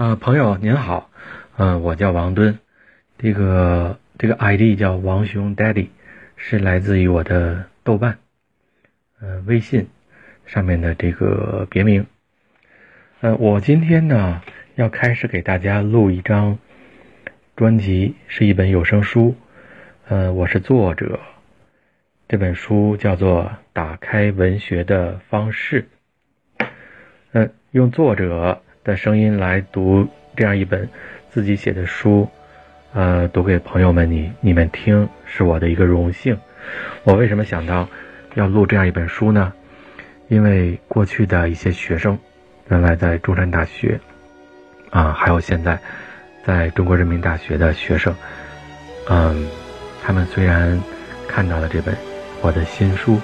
呃，朋友您好，嗯，我叫王敦，这个这个 ID 叫王兄 Daddy，是来自于我的豆瓣，呃，微信上面的这个别名。呃，我今天呢要开始给大家录一张专辑，是一本有声书，呃，我是作者，这本书叫做《打开文学的方式》，嗯，用作者。的声音来读这样一本自己写的书，呃，读给朋友们你你们听是我的一个荣幸。我为什么想到要录这样一本书呢？因为过去的一些学生，原来在中山大学，啊，还有现在在中国人民大学的学生，嗯，他们虽然看到了这本我的新书，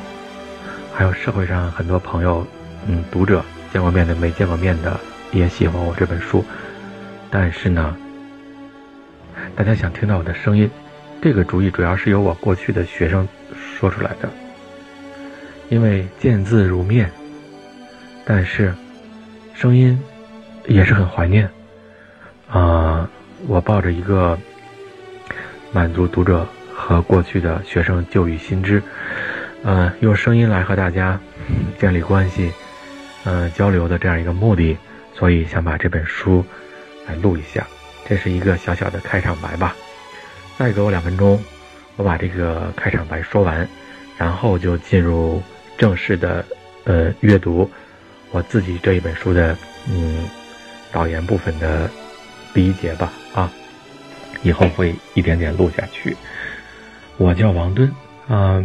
还有社会上很多朋友，嗯，读者见过面的没见过面的。也喜欢我这本书，但是呢，大家想听到我的声音，这个主意主要是由我过去的学生说出来的。因为见字如面，但是声音也是很怀念。啊，我抱着一个满足读者和过去的学生旧语新知，呃，用声音来和大家建立关系，呃，交流的这样一个目的。所以想把这本书来录一下，这是一个小小的开场白吧。再给我两分钟，我把这个开场白说完，然后就进入正式的呃阅读我自己这一本书的嗯导言部分的第一节吧啊。以后会一点点录下去。我叫王敦啊，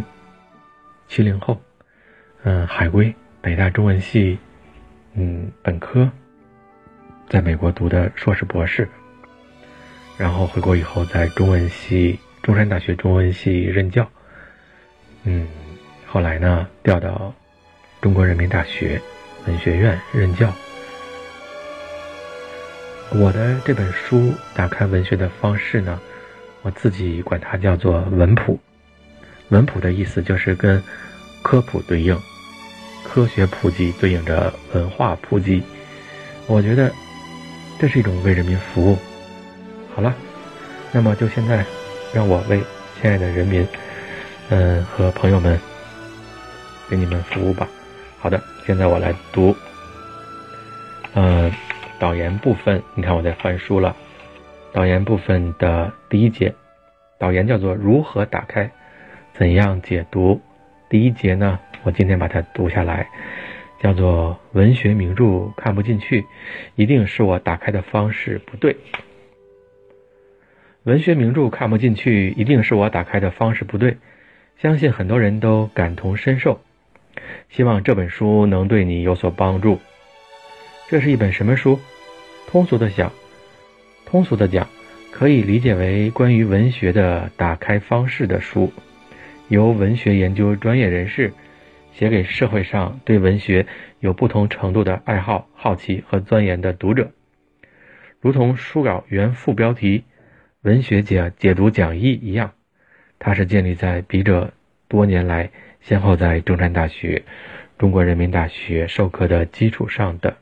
七零后，嗯，海归，北大中文系嗯本科。在美国读的硕士博士，然后回国以后在中文系中山大学中文系任教，嗯，后来呢调到中国人民大学文学院任教。我的这本书打开文学的方式呢，我自己管它叫做文普。文普的意思就是跟科普对应，科学普及对应着文化普及。我觉得。这是一种为人民服务。好了，那么就现在，让我为亲爱的人民，嗯，和朋友们，给你们服务吧。好的，现在我来读，嗯，导言部分。你看我在翻书了。导言部分的第一节，导言叫做如何打开，怎样解读。第一节呢，我今天把它读下来。叫做文学名著看不进去，一定是我打开的方式不对。文学名著看不进去，一定是我打开的方式不对。相信很多人都感同身受，希望这本书能对你有所帮助。这是一本什么书？通俗的讲，通俗的讲，可以理解为关于文学的打开方式的书，由文学研究专业人士。写给社会上对文学有不同程度的爱好、好奇和钻研的读者，如同书稿原副标题“文学解解读讲义”一样，它是建立在笔者多年来先后在中山大学、中国人民大学授课的基础上的。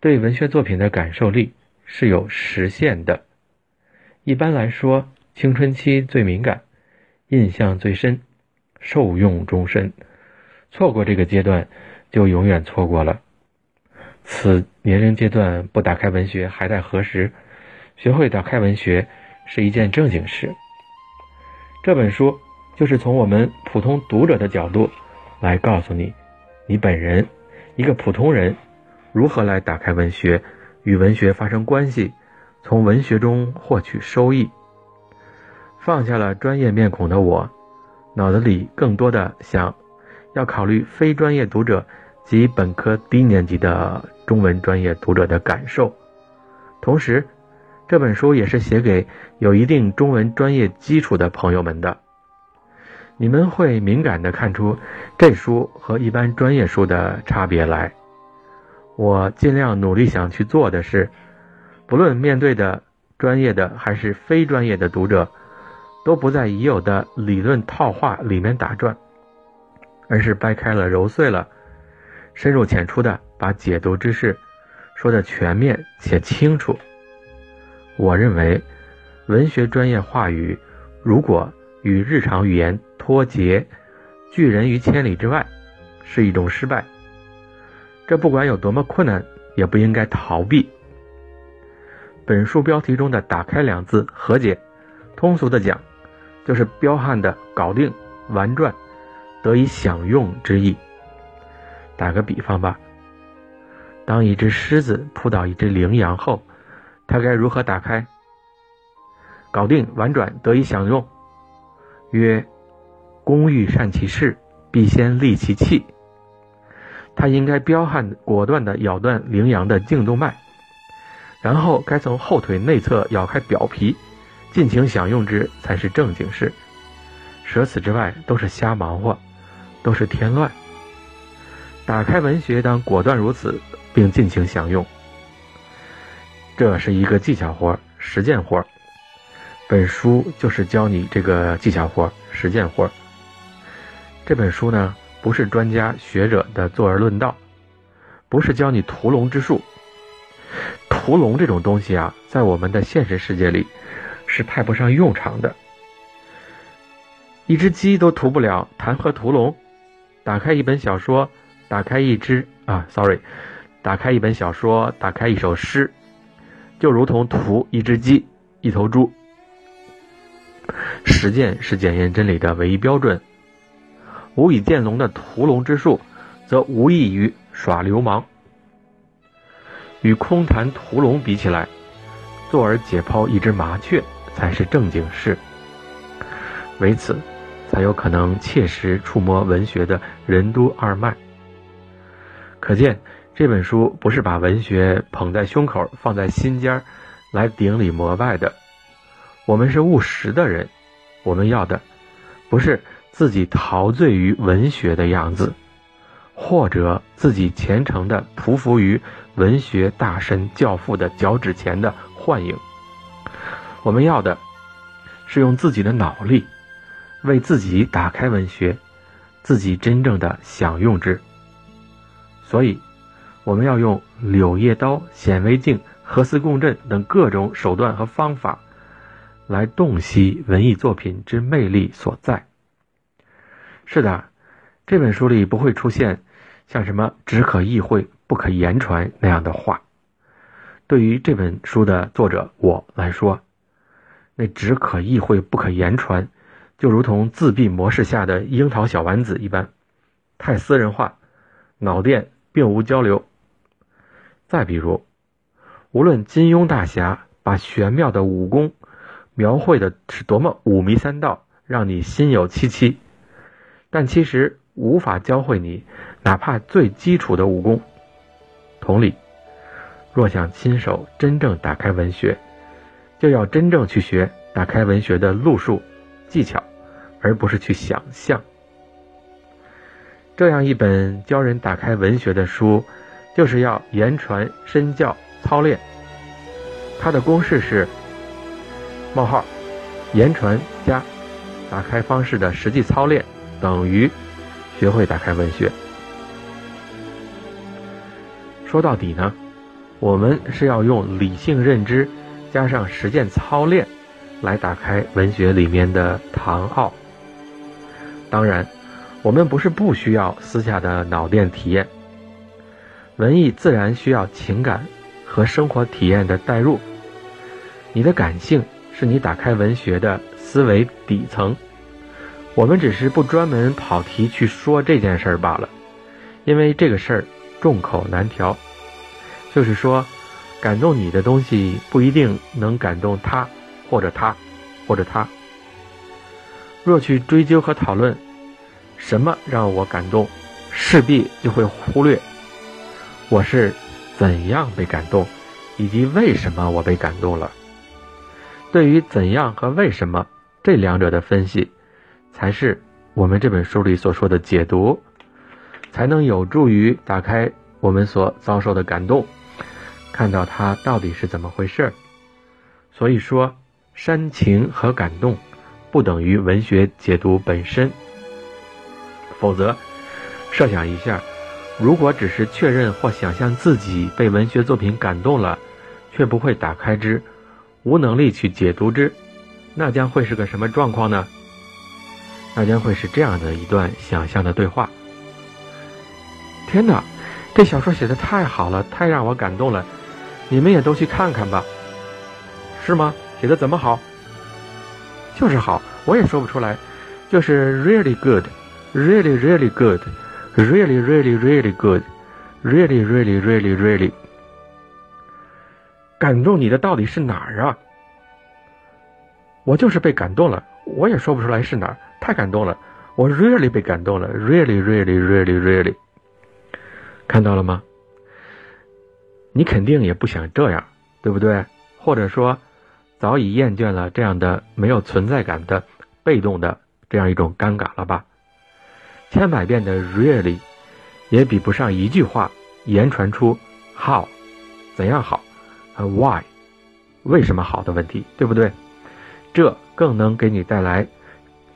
对文学作品的感受力是有时限的，一般来说，青春期最敏感，印象最深。受用终身，错过这个阶段，就永远错过了。此年龄阶段不打开文学还待何时？学会打开文学是一件正经事。这本书就是从我们普通读者的角度来告诉你，你本人一个普通人如何来打开文学，与文学发生关系，从文学中获取收益。放下了专业面孔的我。脑子里更多的想，要考虑非专业读者及本科低年级的中文专业读者的感受。同时，这本书也是写给有一定中文专业基础的朋友们的。你们会敏感的看出这书和一般专业书的差别来。我尽量努力想去做的是，不论面对的专业的还是非专业的读者。都不在已有的理论套话里面打转，而是掰开了揉碎了，深入浅出的把解读之事说的全面且清楚。我认为，文学专业话语如果与日常语言脱节，拒人于千里之外，是一种失败。这不管有多么困难，也不应该逃避。本书标题中的“打开”两字，和解，通俗的讲，就是彪悍的搞定、玩转、得以享用之意。打个比方吧，当一只狮子扑倒一只羚羊后，它该如何打开？搞定、玩转、得以享用。曰：工欲善其事，必先利其器。他应该彪悍果断地咬断羚羊的颈动脉，然后该从后腿内侧咬开表皮，尽情享用之才是正经事。舍此之外都是瞎忙活，都是添乱。打开文学当果断如此，并尽情享用。这是一个技巧活、实践活。本书就是教你这个技巧活、实践活。这本书呢？不是专家学者的坐而论道，不是教你屠龙之术。屠龙这种东西啊，在我们的现实世界里是派不上用场的。一只鸡都屠不了，谈何屠龙？打开一本小说，打开一只啊，sorry，打开一本小说，打开一首诗，就如同屠一只鸡、一头猪。实践是检验真理的唯一标准。无以见龙的屠龙之术，则无异于耍流氓。与空谈屠龙比起来，坐而解剖一只麻雀才是正经事。为此，才有可能切实触摸文学的任督二脉。可见，这本书不是把文学捧在胸口，放在心尖儿来顶礼膜拜的。我们是务实的人，我们要的不是。自己陶醉于文学的样子，或者自己虔诚的匍匐于文学大神教父的脚趾前的幻影。我们要的，是用自己的脑力，为自己打开文学，自己真正的享用之。所以，我们要用柳叶刀、显微镜、核磁共振等各种手段和方法，来洞悉文艺作品之魅力所在。是的，这本书里不会出现像什么“只可意会，不可言传”那样的话。对于这本书的作者我来说，那“只可意会，不可言传”就如同自闭模式下的樱桃小丸子一般，太私人化，脑电并无交流。再比如，无论金庸大侠把玄妙的武功描绘的是多么五迷三道，让你心有戚戚。但其实无法教会你哪怕最基础的武功。同理，若想亲手真正打开文学，就要真正去学打开文学的路数、技巧，而不是去想象。这样一本教人打开文学的书，就是要言传身教操练。它的公式是：冒号言传加打开方式的实际操练。等于学会打开文学。说到底呢，我们是要用理性认知加上实践操练来打开文学里面的唐奥。当然，我们不是不需要私下的脑电体验，文艺自然需要情感和生活体验的代入。你的感性是你打开文学的思维底层。我们只是不专门跑题去说这件事儿罢了，因为这个事儿众口难调。就是说，感动你的东西不一定能感动他，或者他，或者他。若去追究和讨论什么让我感动，势必就会忽略我是怎样被感动，以及为什么我被感动了。对于怎样和为什么这两者的分析。才是我们这本书里所说的解读，才能有助于打开我们所遭受的感动，看到它到底是怎么回事儿所以说，煽情和感动不等于文学解读本身。否则，设想一下，如果只是确认或想象自己被文学作品感动了，却不会打开之，无能力去解读之，那将会是个什么状况呢？那将会是这样的一段想象的对话。天哪，这小说写的太好了，太让我感动了，你们也都去看看吧。是吗？写的怎么好？就是好，我也说不出来，就是 really good，really really good，really really really good，really really really really。感动你的到底是哪儿啊？我就是被感动了，我也说不出来是哪儿。太感动了，我 really 被感动了，really really really really，看到了吗？你肯定也不想这样，对不对？或者说，早已厌倦了这样的没有存在感的被动的这样一种尴尬了吧？千百遍的 really，也比不上一句话言传出 how，怎样好和 why，为什么好的问题，对不对？这更能给你带来。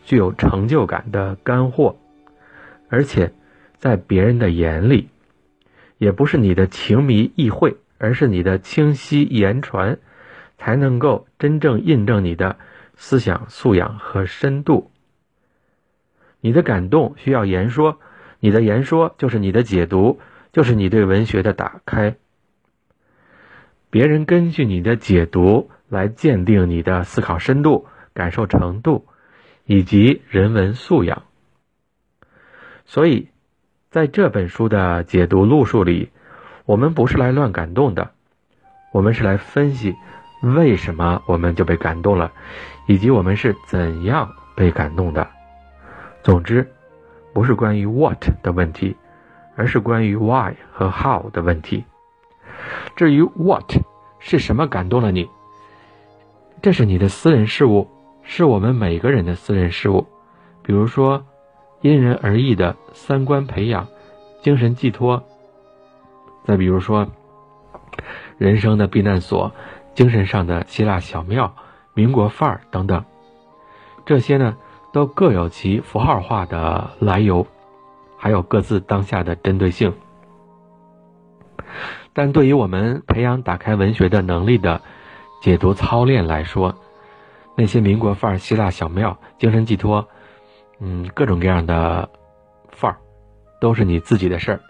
具有成就感的干货，而且在别人的眼里，也不是你的情迷意会，而是你的清晰言传，才能够真正印证你的思想素养和深度。你的感动需要言说，你的言说就是你的解读，就是你对文学的打开。别人根据你的解读来鉴定你的思考深度、感受程度。以及人文素养，所以，在这本书的解读路数里，我们不是来乱感动的，我们是来分析为什么我们就被感动了，以及我们是怎样被感动的。总之，不是关于 what 的问题，而是关于 why 和 how 的问题。至于 what 是什么感动了你，这是你的私人事务。是我们每个人的私人事务，比如说，因人而异的三观培养、精神寄托，再比如说，人生的避难所、精神上的希腊小庙、民国范儿等等，这些呢，都各有其符号化的来由，还有各自当下的针对性。但对于我们培养打开文学的能力的解读操练来说，那些民国范儿、希腊小庙、精神寄托，嗯，各种各样的范儿，都是你自己的事儿。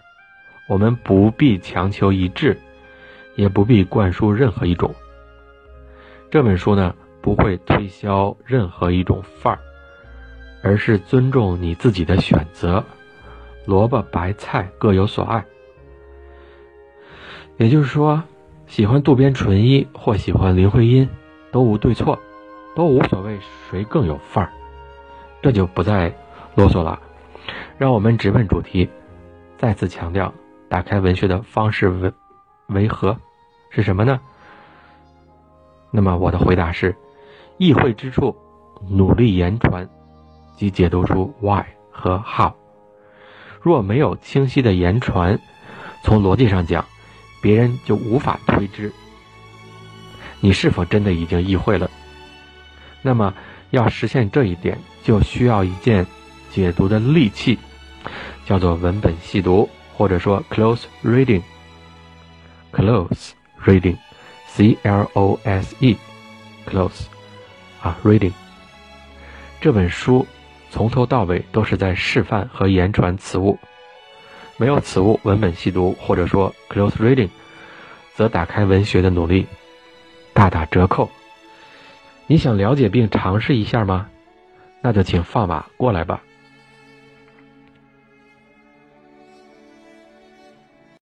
我们不必强求一致，也不必灌输任何一种。这本书呢，不会推销任何一种范儿，而是尊重你自己的选择。萝卜白菜各有所爱，也就是说，喜欢渡边淳一或喜欢林徽因，都无对错。都无所谓谁更有范儿，这就不再啰嗦了。让我们直奔主题，再次强调，打开文学的方式为为何？是什么呢？那么我的回答是：意会之处，努力言传，即解读出 why 和 how。若没有清晰的言传，从逻辑上讲，别人就无法推知你是否真的已经意会了。那么，要实现这一点，就需要一件解读的利器，叫做文本细读，或者说 close reading。close reading，c l o s e，close 啊，reading。这本书从头到尾都是在示范和言传此物，没有此物，文本细读或者说 close reading，则打开文学的努力大打折扣。你想了解并尝试一下吗？那就请放马过来吧。